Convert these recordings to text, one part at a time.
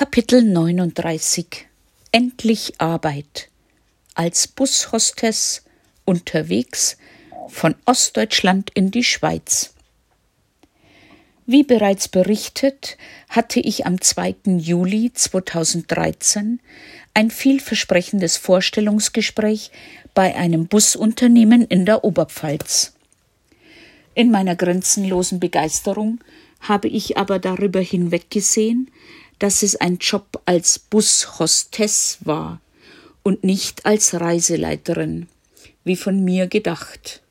Kapitel 39 Endlich Arbeit als Bushostess unterwegs von Ostdeutschland in die Schweiz. Wie bereits berichtet, hatte ich am 2. Juli 2013 ein vielversprechendes Vorstellungsgespräch bei einem Busunternehmen in der Oberpfalz. In meiner grenzenlosen Begeisterung habe ich aber darüber hinweggesehen, dass es ein Job als Bushostess war und nicht als Reiseleiterin, wie von mir gedacht.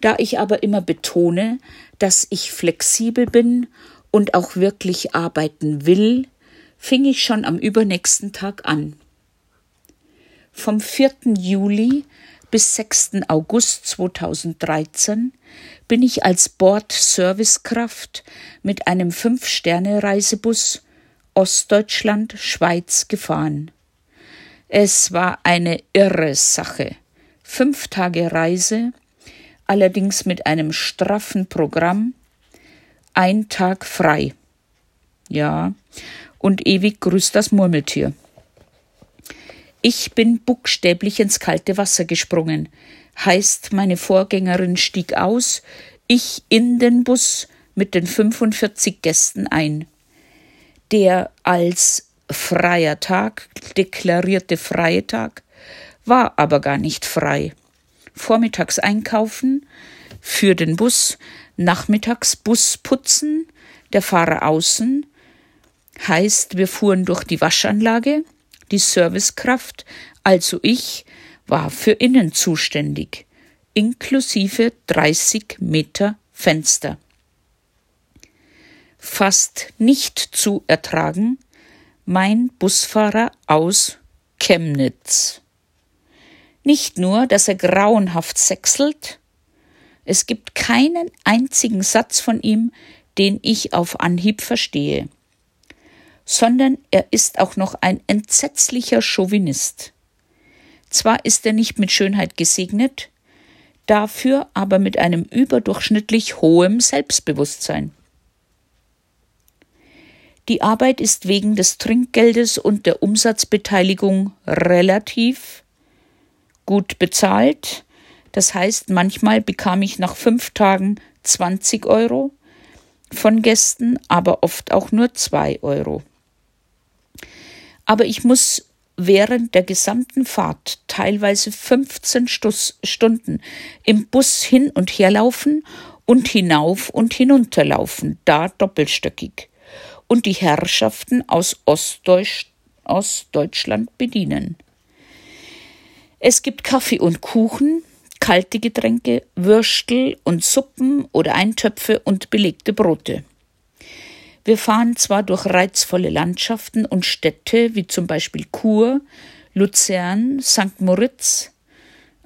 Da ich aber immer betone, dass ich flexibel bin und auch wirklich arbeiten will, fing ich schon am übernächsten Tag an. Vom 4. Juli bis 6. August 2013 bin ich als Bordservicekraft mit einem Fünf-Sterne-Reisebus Ostdeutschland Schweiz gefahren. Es war eine irre Sache. Fünf Tage Reise, allerdings mit einem straffen Programm, ein Tag frei. Ja, und ewig grüßt das Murmeltier. Ich bin buchstäblich ins kalte Wasser gesprungen. Heißt, meine Vorgängerin stieg aus, ich in den Bus mit den 45 Gästen ein. Der als freier Tag deklarierte freie Tag war aber gar nicht frei vormittags einkaufen, für den Bus, nachmittags Bus putzen, der Fahrer außen, heißt, wir fuhren durch die Waschanlage, die Servicekraft, also ich, war für innen zuständig, inklusive 30 Meter Fenster. Fast nicht zu ertragen, mein Busfahrer aus Chemnitz. Nicht nur, dass er grauenhaft sechselt, es gibt keinen einzigen Satz von ihm, den ich auf Anhieb verstehe, sondern er ist auch noch ein entsetzlicher Chauvinist. Zwar ist er nicht mit Schönheit gesegnet, dafür aber mit einem überdurchschnittlich hohem Selbstbewusstsein. Die Arbeit ist wegen des Trinkgeldes und der Umsatzbeteiligung relativ gut bezahlt. Das heißt, manchmal bekam ich nach fünf Tagen 20 Euro von Gästen, aber oft auch nur zwei Euro. Aber ich muss während der gesamten Fahrt teilweise 15 Stuss, Stunden im Bus hin und her laufen und hinauf und hinunterlaufen, da doppelstöckig, und die Herrschaften aus Ostdeutsch, Ostdeutschland bedienen. Es gibt Kaffee und Kuchen, kalte Getränke, Würstel und Suppen oder Eintöpfe und belegte Brote. Wir fahren zwar durch reizvolle Landschaften und Städte wie zum Beispiel Chur, Luzern, St. Moritz,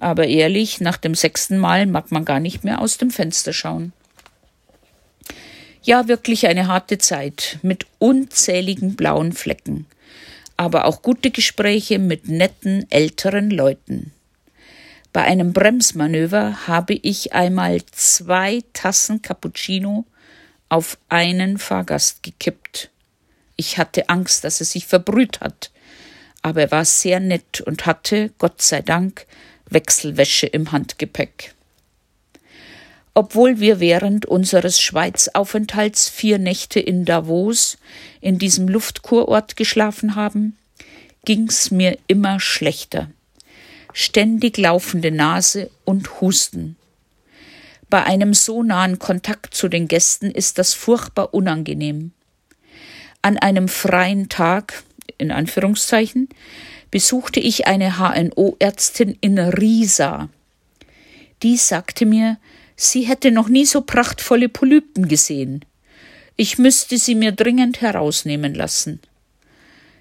aber ehrlich, nach dem sechsten Mal mag man gar nicht mehr aus dem Fenster schauen. Ja, wirklich eine harte Zeit mit unzähligen blauen Flecken aber auch gute Gespräche mit netten älteren Leuten. Bei einem Bremsmanöver habe ich einmal zwei Tassen Cappuccino auf einen Fahrgast gekippt. Ich hatte Angst, dass er sich verbrüht hat, aber er war sehr nett und hatte, Gott sei Dank, Wechselwäsche im Handgepäck. Obwohl wir während unseres Schweizaufenthalts vier Nächte in Davos, in diesem Luftkurort geschlafen haben, ging's mir immer schlechter. Ständig laufende Nase und Husten. Bei einem so nahen Kontakt zu den Gästen ist das furchtbar unangenehm. An einem freien Tag, in Anführungszeichen, besuchte ich eine HNO-Ärztin in Riesa. Die sagte mir, Sie hätte noch nie so prachtvolle Polypen gesehen. Ich müsste sie mir dringend herausnehmen lassen.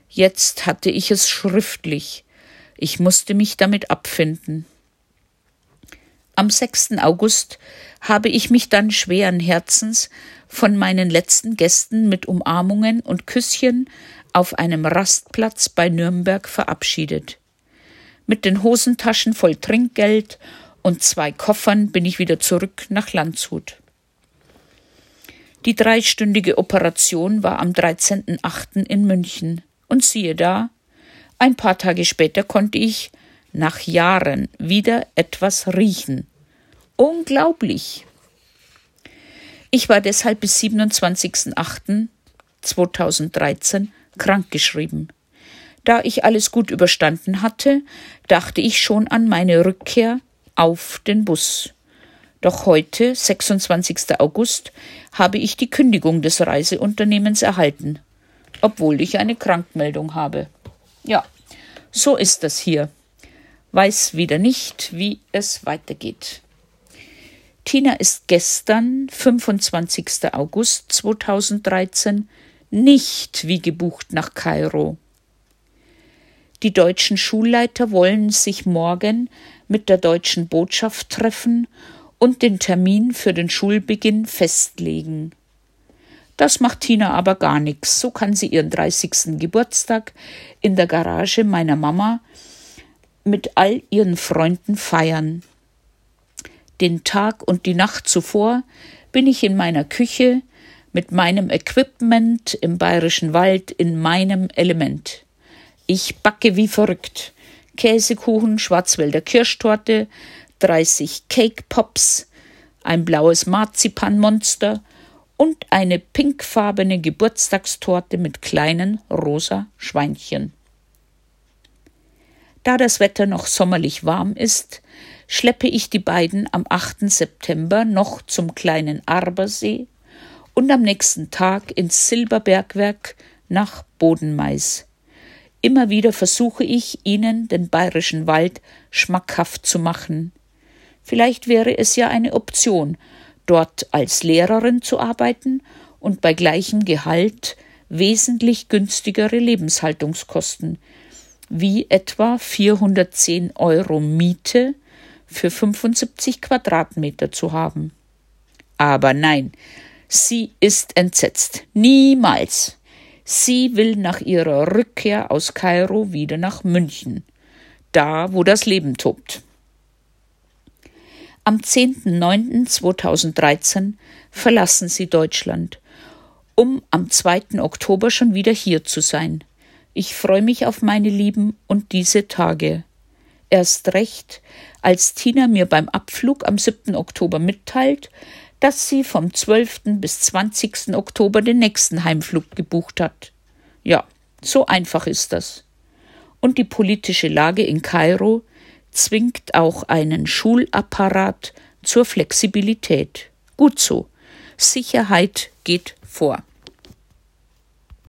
Jetzt hatte ich es schriftlich. Ich musste mich damit abfinden. Am 6. August habe ich mich dann schweren Herzens von meinen letzten Gästen mit Umarmungen und Küsschen auf einem Rastplatz bei Nürnberg verabschiedet. Mit den Hosentaschen voll Trinkgeld und zwei Koffern bin ich wieder zurück nach Landshut. Die dreistündige Operation war am 13.8. in München. Und siehe da, ein paar Tage später konnte ich nach Jahren wieder etwas riechen. Unglaublich. Ich war deshalb bis 27.08.2013 krankgeschrieben. Da ich alles gut überstanden hatte, dachte ich schon an meine Rückkehr auf den Bus. Doch heute, 26. August, habe ich die Kündigung des Reiseunternehmens erhalten, obwohl ich eine Krankmeldung habe. Ja, so ist das hier. Weiß wieder nicht, wie es weitergeht. Tina ist gestern, 25. August 2013, nicht wie gebucht nach Kairo. Die deutschen Schulleiter wollen sich morgen mit der deutschen Botschaft treffen und den Termin für den Schulbeginn festlegen. Das macht Tina aber gar nichts. So kann sie ihren 30. Geburtstag in der Garage meiner Mama mit all ihren Freunden feiern. Den Tag und die Nacht zuvor bin ich in meiner Küche mit meinem Equipment im bayerischen Wald in meinem Element. Ich backe wie verrückt. Käsekuchen, Schwarzwälder Kirschtorte, 30 Cake Pops, ein blaues Marzipanmonster und eine pinkfarbene Geburtstagstorte mit kleinen rosa Schweinchen. Da das Wetter noch sommerlich warm ist, schleppe ich die beiden am 8. September noch zum kleinen Arbersee und am nächsten Tag ins Silberbergwerk nach Bodenmais. Immer wieder versuche ich, ihnen den bayerischen Wald schmackhaft zu machen. Vielleicht wäre es ja eine Option, dort als Lehrerin zu arbeiten und bei gleichem Gehalt wesentlich günstigere Lebenshaltungskosten, wie etwa 410 Euro Miete für 75 Quadratmeter zu haben. Aber nein, sie ist entsetzt. Niemals. Sie will nach ihrer Rückkehr aus Kairo wieder nach München, da wo das Leben tobt. Am 10.09.2013 verlassen sie Deutschland, um am 2. Oktober schon wieder hier zu sein. Ich freue mich auf meine Lieben und diese Tage. Erst recht, als Tina mir beim Abflug am 7. Oktober mitteilt, dass sie vom 12. bis 20. Oktober den nächsten Heimflug gebucht hat. Ja, so einfach ist das. Und die politische Lage in Kairo zwingt auch einen Schulapparat zur Flexibilität. Gut so. Sicherheit geht vor.